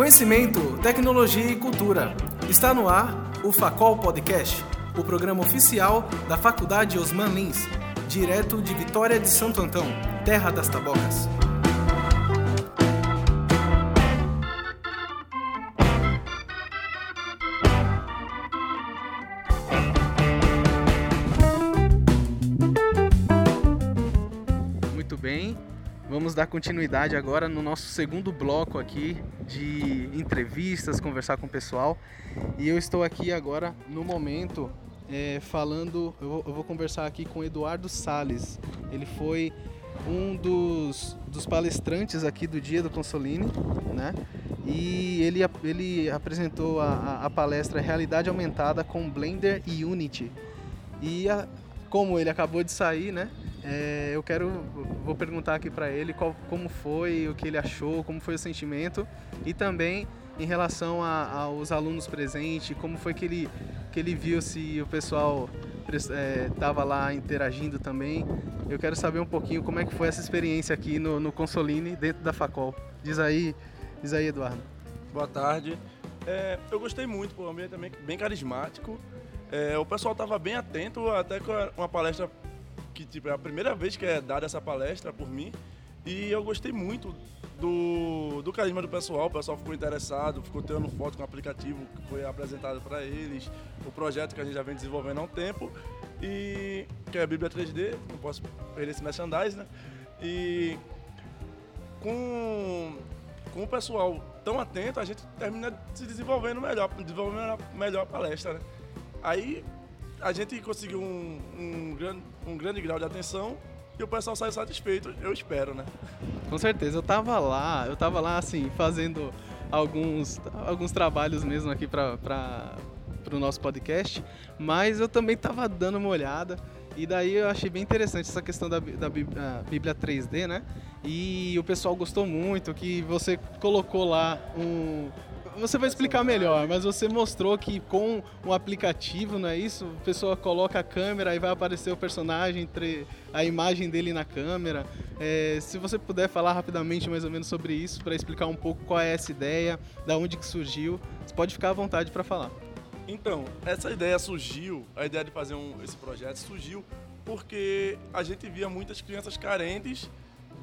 Conhecimento, tecnologia e cultura. Está no ar o Facol Podcast, o programa oficial da Faculdade Osman Lins, direto de Vitória de Santo Antão, terra das tabocas. Muito bem, vamos dar continuidade agora no nosso segundo bloco aqui de entrevistas, conversar com o pessoal. E eu estou aqui agora no momento é, falando, eu vou, eu vou, conversar aqui com Eduardo Sales. Ele foi um dos, dos palestrantes aqui do Dia do Consoline, né? E ele, ele apresentou a, a palestra Realidade Aumentada com Blender e Unity. E a, como ele acabou de sair, né? É, eu quero, vou perguntar aqui para ele qual, como foi, o que ele achou, como foi o sentimento e também em relação a, aos alunos presentes, como foi que ele, que ele viu se o pessoal estava é, lá interagindo também. Eu quero saber um pouquinho como é que foi essa experiência aqui no, no Consoline, dentro da Facol. Diz aí, diz aí, Eduardo. Boa tarde. É, eu gostei muito, o ambiente também bem carismático. É, o pessoal estava bem atento, até com uma palestra que tipo, é a primeira vez que é dada essa palestra por mim. E eu gostei muito do, do carisma do pessoal. O pessoal ficou interessado, ficou tirando foto com o aplicativo que foi apresentado para eles, o projeto que a gente já vem desenvolvendo há um tempo, e que é a Bíblia 3D, não posso perder esse merchandising, né? E com, com o pessoal tão atento, a gente termina se desenvolvendo melhor, desenvolvendo melhor a palestra, né? Aí a gente conseguiu um, um, grande, um grande grau de atenção e o pessoal sai satisfeito, eu espero, né? Com certeza, eu tava lá, eu tava lá assim, fazendo alguns, alguns trabalhos mesmo aqui para o nosso podcast, mas eu também tava dando uma olhada. E daí eu achei bem interessante essa questão da, da Bíblia 3D, né? E o pessoal gostou muito que você colocou lá um, você vai explicar melhor, mas você mostrou que com um aplicativo, não é isso? A pessoa coloca a câmera e vai aparecer o personagem, a imagem dele na câmera. É, se você puder falar rapidamente mais ou menos sobre isso, para explicar um pouco qual é essa ideia, da onde que surgiu, você pode ficar à vontade para falar. Então, essa ideia surgiu, a ideia de fazer um, esse projeto surgiu porque a gente via muitas crianças carentes,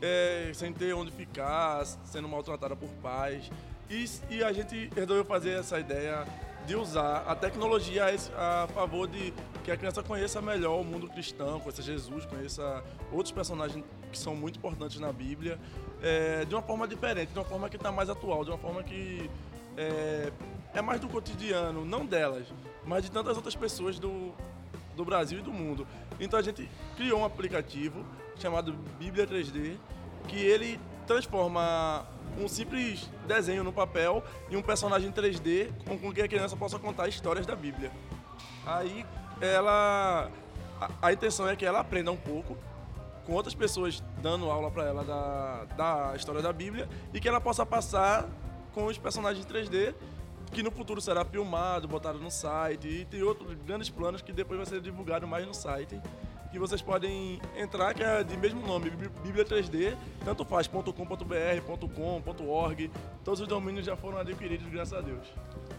é, sem ter onde ficar, sendo maltratadas por pais. E, e a gente resolveu fazer essa ideia de usar a tecnologia a, favor de que a criança conheça melhor o mundo cristão, conheça Jesus, conheça outros personagens que são muito importantes na Bíblia, é, de uma forma diferente, de uma forma que está mais atual, de uma forma que é, é, mais do cotidiano, não delas, mas de tantas outras pessoas do, do Brasil e do mundo. Então a gente criou um aplicativo chamado Bíblia 3D, que ele transforma um simples desenho no papel e um personagem 3D com, que a criança possa contar histórias da Bíblia. Aí ela. A, a intenção é que ela aprenda um pouco com outras pessoas dando aula para ela da, da história da Bíblia e que ela possa passar com os personagens 3D que no futuro será filmado, botado no site e tem outros grandes planos que depois vai ser divulgado mais no site que vocês podem entrar, que é de mesmo nome, Bíblia 3D, tanto faz .com.br, .com, .org, todos os domínios já foram adquiridos, graças a Deus.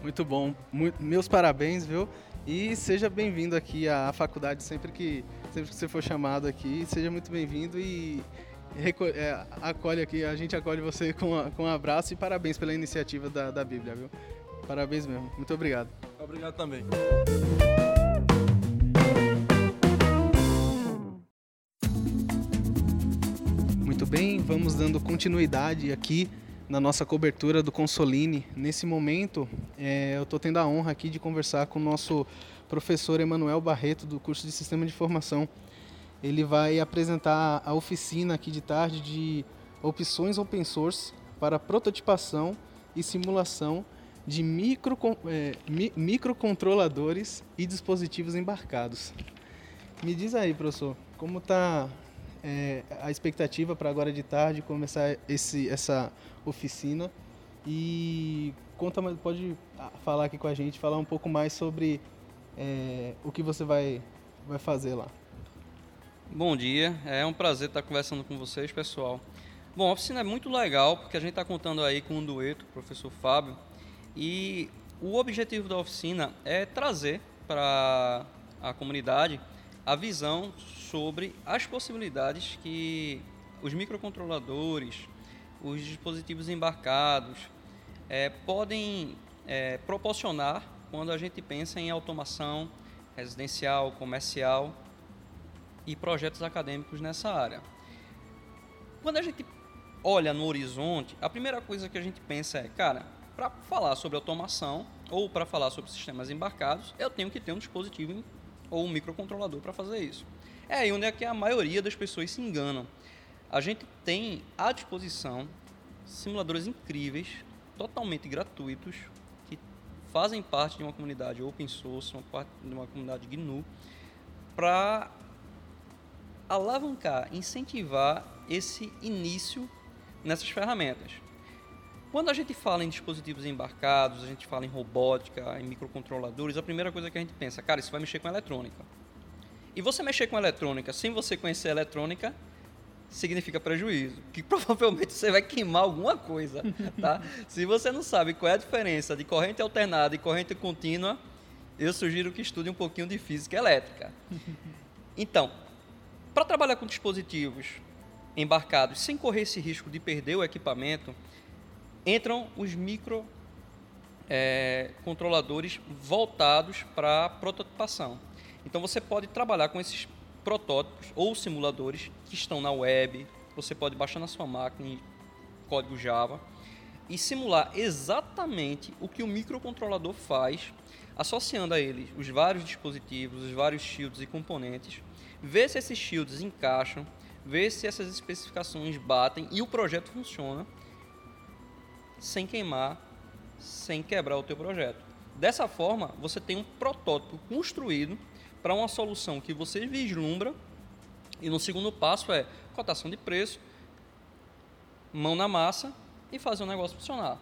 Muito bom, Muito, meus parabéns, viu? E seja bem-vindo aqui à faculdade sempre que, sempre que você for chamado aqui, seja muito bem-vindo e é, acolhe aqui, a gente acolhe você com, com um abraço e parabéns pela iniciativa da, da Bíblia, viu? Parabéns mesmo, muito obrigado. Obrigado também. Bem, vamos dando continuidade aqui na nossa cobertura do Consoline. Nesse momento, é, eu estou tendo a honra aqui de conversar com o nosso professor Emanuel Barreto, do curso de Sistema de Informação. Ele vai apresentar a oficina aqui de tarde de opções open source para prototipação e simulação de micro, é, mi, microcontroladores e dispositivos embarcados. Me diz aí, professor, como está é, a expectativa para agora de tarde começar esse, essa oficina. E conta pode falar aqui com a gente falar um pouco mais sobre é, o que você vai vai fazer lá. Bom dia, é um prazer estar conversando com vocês, pessoal. Bom, a oficina é muito legal porque a gente está contando aí com um dueto, o professor Fábio, e o objetivo da oficina é trazer para a comunidade a visão sobre as possibilidades que os microcontroladores, os dispositivos embarcados é, podem é, proporcionar quando a gente pensa em automação residencial, comercial e projetos acadêmicos nessa área. Quando a gente olha no horizonte, a primeira coisa que a gente pensa é, cara, para falar sobre automação ou para falar sobre sistemas embarcados, eu tenho que ter um dispositivo ou um microcontrolador para fazer isso. É aí onde é que a maioria das pessoas se enganam. A gente tem à disposição simuladores incríveis, totalmente gratuitos, que fazem parte de uma comunidade open source, uma parte de uma comunidade GNU, para alavancar, incentivar esse início nessas ferramentas. Quando a gente fala em dispositivos embarcados, a gente fala em robótica, em microcontroladores, a primeira coisa que a gente pensa, cara, isso vai mexer com eletrônica. E você mexer com eletrônica sem você conhecer eletrônica significa prejuízo, que provavelmente você vai queimar alguma coisa, tá? Se você não sabe qual é a diferença de corrente alternada e corrente contínua, eu sugiro que estude um pouquinho de física elétrica. Então, para trabalhar com dispositivos embarcados sem correr esse risco de perder o equipamento, entram os micro é, controladores voltados para prototipação. Então você pode trabalhar com esses protótipos ou simuladores que estão na web, você pode baixar na sua máquina em código Java e simular exatamente o que o microcontrolador faz, associando a ele os vários dispositivos, os vários shields e componentes, ver se esses shields encaixam, ver se essas especificações batem e o projeto funciona sem queimar, sem quebrar o teu projeto. Dessa forma, você tem um protótipo construído para uma solução que você vislumbra e no segundo passo é cotação de preço, mão na massa e fazer o negócio funcionar.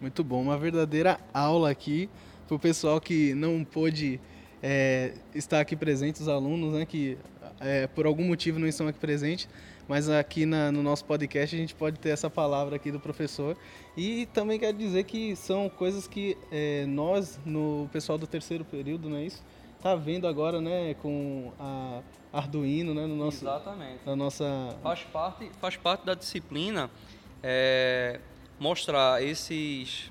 Muito bom, uma verdadeira aula aqui para o pessoal que não pôde é, estar aqui presente, os alunos, né, que é, por algum motivo não estão aqui presentes, mas aqui na, no nosso podcast a gente pode ter essa palavra aqui do professor. E também quero dizer que são coisas que é, nós, no pessoal do terceiro período, não é isso? Tá vendo agora, né, com a Arduino, né, no nosso, Exatamente. Na nossa... Faz parte, faz parte da disciplina é, mostrar esses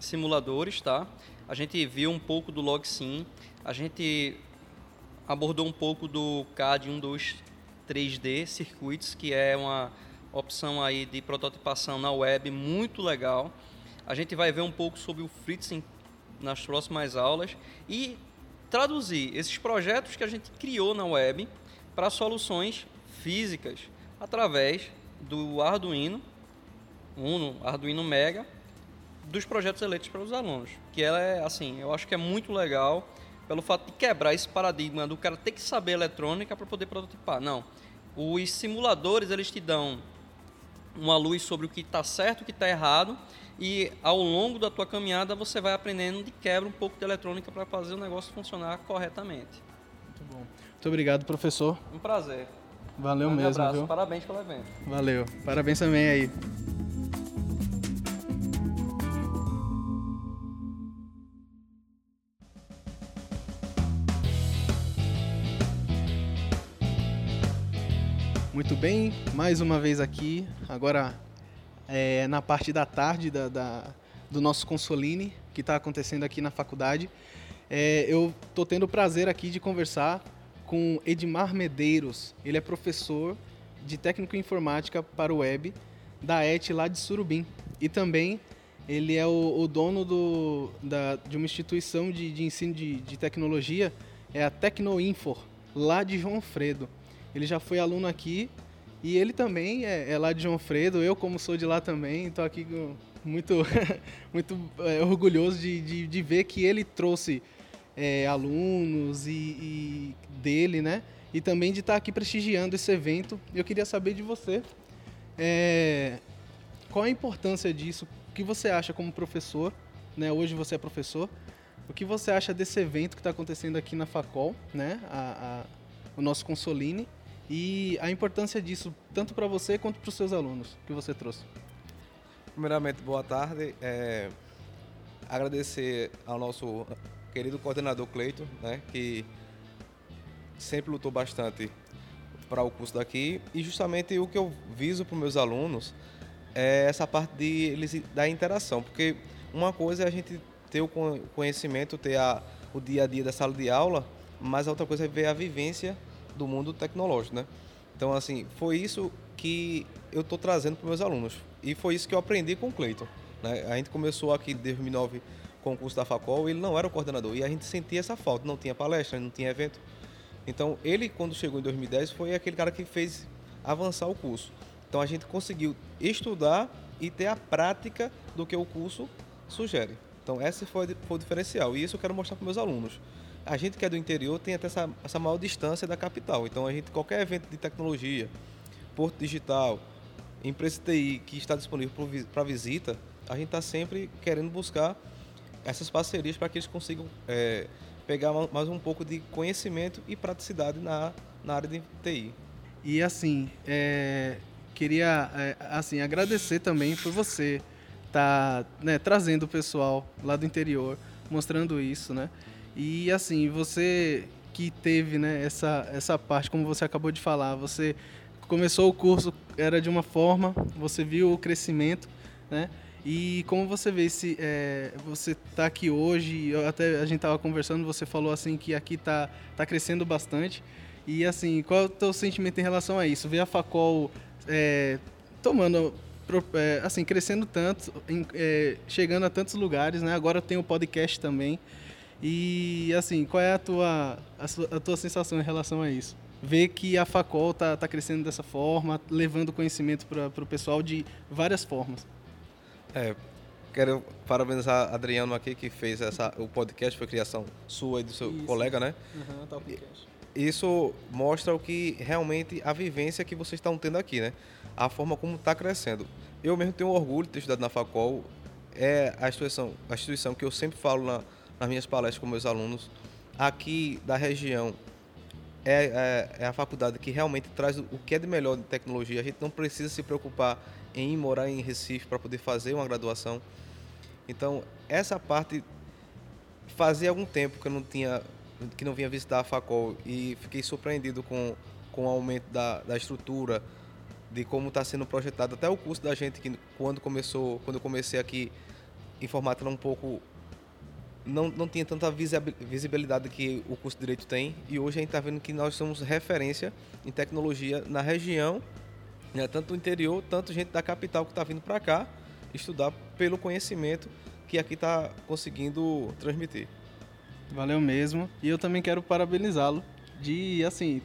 simuladores, tá? A gente viu um pouco do LogSim, a gente abordou um pouco do CAD 123 3D Circuits, que é uma opção aí de prototipação na web muito legal. A gente vai ver um pouco sobre o Fritzing nas próximas aulas e traduzir esses projetos que a gente criou na web para soluções físicas através do Arduino Uno, Arduino Mega, dos projetos eleitos pelos alunos. Que ela é assim, eu acho que é muito legal pelo fato de quebrar esse paradigma do cara ter que saber eletrônica para poder prototipar. Não. Os simuladores eles te dão uma luz sobre o que está certo, o que está errado, e ao longo da tua caminhada você vai aprendendo de quebra um pouco de eletrônica para fazer o negócio funcionar corretamente. Muito bom. Muito obrigado, professor. Um prazer. Valeu um mesmo, abraço. viu? Parabéns pelo evento. Valeu. Parabéns também aí. Muito bem, mais uma vez aqui, agora é, na parte da tarde da, da do nosso Consoline, que está acontecendo aqui na faculdade. É, eu estou tendo o prazer aqui de conversar com Edmar Medeiros. Ele é professor de técnico informática para o web da ET lá de Surubim. E também ele é o, o dono do, da, de uma instituição de, de ensino de, de tecnologia, é a Tecnoinfor, lá de João Fredo. Ele já foi aluno aqui e ele também é, é lá de João Fredo. Eu, como sou de lá também, estou aqui muito, muito é, orgulhoso de, de, de, ver que ele trouxe é, alunos e, e, dele, né? E também de estar aqui prestigiando esse evento. Eu queria saber de você é, qual a importância disso, o que você acha como professor, né? Hoje você é professor. O que você acha desse evento que está acontecendo aqui na Facol, né? A, a, o nosso Consoline e a importância disso tanto para você quanto para os seus alunos que você trouxe. Primeiramente, boa tarde. É, agradecer ao nosso querido coordenador Cleito, né, que sempre lutou bastante para o curso daqui e justamente o que eu viso para os meus alunos é essa parte de eles da interação, porque uma coisa é a gente ter o conhecimento, ter a, o dia a dia da sala de aula, mas a outra coisa é ver a vivência do mundo tecnológico, né? Então, assim, foi isso que eu estou trazendo para meus alunos e foi isso que eu aprendi com o Cleiton. Né? A gente começou aqui em 2009 com o curso da Facol, ele não era o coordenador e a gente sentia essa falta, não tinha palestra, não tinha evento. Então, ele, quando chegou em 2010, foi aquele cara que fez avançar o curso. Então, a gente conseguiu estudar e ter a prática do que o curso sugere. Então, esse foi, foi o diferencial. E isso eu quero mostrar para meus alunos. A gente que é do interior tem até essa, essa maior distância da capital. Então, a gente, qualquer evento de tecnologia, Porto Digital, empresa TI que está disponível para visita, a gente está sempre querendo buscar essas parcerias para que eles consigam é, pegar mais um pouco de conhecimento e praticidade na, na área de TI. E assim, é, queria é, assim agradecer também por você estar tá, né, trazendo o pessoal lá do interior, mostrando isso, né? E assim, você que teve né, essa, essa parte, como você acabou de falar, você começou o curso, era de uma forma, você viu o crescimento, né? E como você vê se é, você está aqui hoje, até a gente estava conversando, você falou assim que aqui está tá crescendo bastante. E assim, qual é o teu sentimento em relação a isso? Ver a Facol é, tomando, é, assim, crescendo tanto, é, chegando a tantos lugares, né? Agora tem o podcast também. E assim, qual é a tua, a, sua, a tua sensação em relação a isso? Ver que a Facol está tá crescendo dessa forma, levando conhecimento para o pessoal de várias formas. É, quero parabenizar Adriano aqui que fez essa, o podcast, foi criação sua e do seu Isso. colega, né? Uhum, tá. Isso mostra o que realmente a vivência que vocês estão tendo aqui, né? A forma como está crescendo. Eu mesmo tenho orgulho de ter estudado na Facol. É a instituição, a instituição que eu sempre falo na, nas minhas palestras com meus alunos. Aqui da região é, é, é, a faculdade que realmente traz o que é de melhor de tecnologia. A gente não precisa se preocupar em ir morar em Recife para poder fazer uma graduação. Então, essa parte fazia algum tempo que eu não tinha que não vinha visitar a Facol e fiquei surpreendido com, com o aumento da, da estrutura, de como está sendo projetado até o curso da gente que quando começou, quando eu comecei aqui, informática um pouco não, não tinha tanta visibilidade que o curso de Direito tem e hoje a gente está vendo que nós somos referência em tecnologia na região né? tanto do interior, tanto gente da capital que está vindo para cá estudar pelo conhecimento que aqui está conseguindo transmitir. Valeu mesmo. E eu também quero parabenizá-lo de, assim,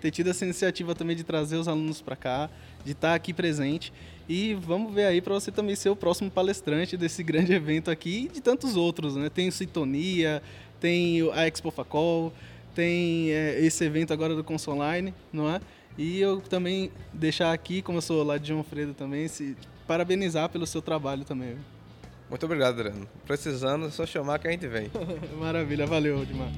ter tido essa iniciativa também de trazer os alunos para cá, de estar tá aqui presente. E vamos ver aí para você também ser o próximo palestrante desse grande evento aqui e de tantos outros, né? Tem o Sintonia, tem a Expo Facol, tem é, esse evento agora do Consoline, não é? E eu também deixar aqui, como eu sou lá de João Fredo também, se parabenizar pelo seu trabalho também. Muito obrigado, Adriano. Precisando, é só chamar que a gente vem. Maravilha, valeu, Odmar.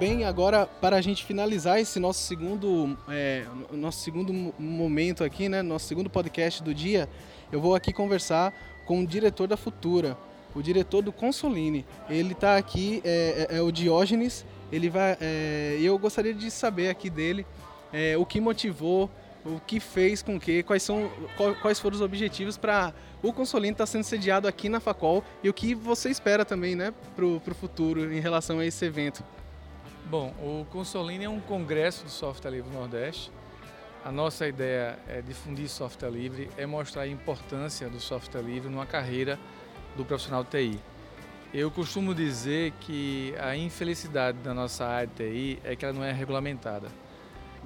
Bem, agora para a gente finalizar esse nosso segundo, é, nosso segundo momento aqui, né, nosso segundo podcast do dia, eu vou aqui conversar com o diretor da Futura, o diretor do Consoline. Ele está aqui, é, é, é, o Diógenes. Ele vai, é, eu gostaria de saber aqui dele é, o que motivou, o que fez com que, quais são, quais foram os objetivos para o Consoline estar tá sendo sediado aqui na Facol e o que você espera também, né, para o futuro em relação a esse evento. Bom, o Consoline é um congresso do software livre Nordeste. A nossa ideia é difundir software livre, é mostrar a importância do software livre numa carreira do profissional TI. Eu costumo dizer que a infelicidade da nossa área de TI é que ela não é regulamentada.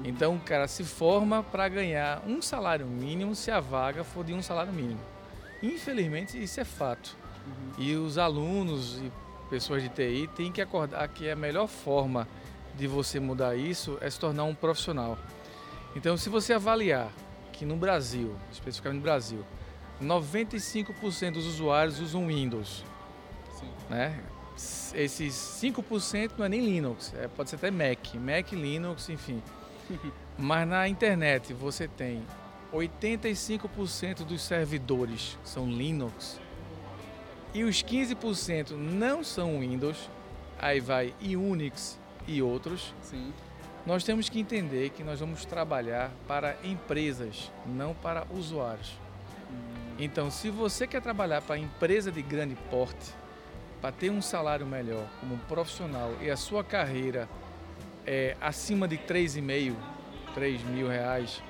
Então o cara se forma para ganhar um salário mínimo se a vaga for de um salário mínimo. Infelizmente isso é fato. E os alunos e pessoas de TI têm que acordar que a melhor forma de você mudar isso é se tornar um profissional. Então, se você avaliar que no Brasil, especificamente no Brasil, 95% dos usuários usam Windows. Sim. Né? Esses 5% não é nem Linux, é, pode ser até Mac, Mac, Linux, enfim. Mas na internet você tem 85% dos servidores são Linux e os 15% não são Windows, aí vai e Unix e outros. Sim. Nós temos que entender que nós vamos trabalhar para empresas, não para usuários. Então, se você quer trabalhar para empresa de grande porte, para ter um salário melhor como profissional e a sua carreira é acima de 3,5, 3 mil reais,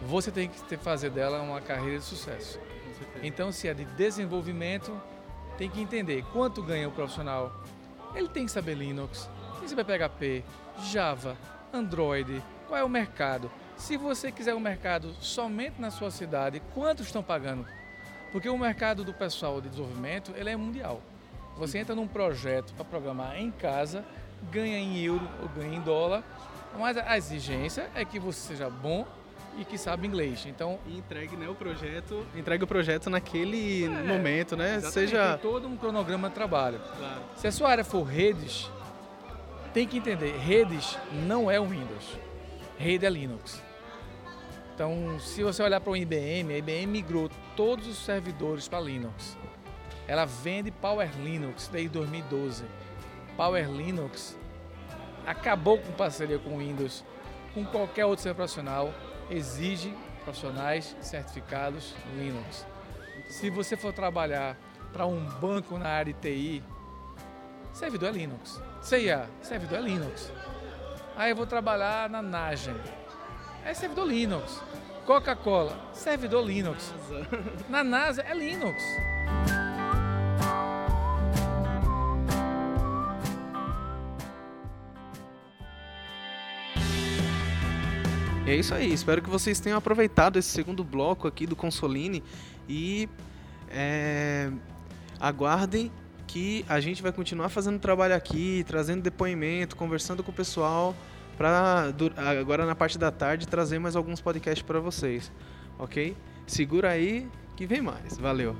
você tem que fazer dela uma carreira de sucesso. Então, se é de desenvolvimento, tem que entender quanto ganha o profissional. Ele tem que saber Linux, tem que saber PHP, Java, Android, qual é o mercado. Se você quiser um mercado somente na sua cidade, quanto estão pagando? Porque o mercado do pessoal de desenvolvimento ele é mundial. Você entra num projeto para programar em casa, ganha em euro ou ganha em dólar, mas a exigência é que você seja bom e que sabe inglês. Então, E entregue né, o projeto, entregue o projeto naquele momento, né? exatamente, Seja tem todo um cronograma de trabalho. Claro. Se a sua área for redes, tem que entender, redes não é o Windows. Rede é Linux. Então, se você olhar para o IBM, a IBM migrou todos os servidores para Linux. Ela vende Power Linux desde 2012. Power Linux acabou com parceria com o Windows, com qualquer outro sistema profissional, exige profissionais certificados Linux. Se você for trabalhar para um banco na área de TI, servidor é Linux. CIA, servidor é Linux. Aí eu vou trabalhar na Nagen, é servidor Linux. Coca-Cola, servidor Linux. Na NASA é Linux. E é isso aí, espero que vocês tenham aproveitado esse segundo bloco aqui do Consoline e é, aguardem que a gente vai continuar fazendo trabalho aqui, trazendo depoimento, conversando com o pessoal para agora na parte da tarde trazer mais alguns podcasts para vocês, ok? Segura aí que vem mais. Valeu.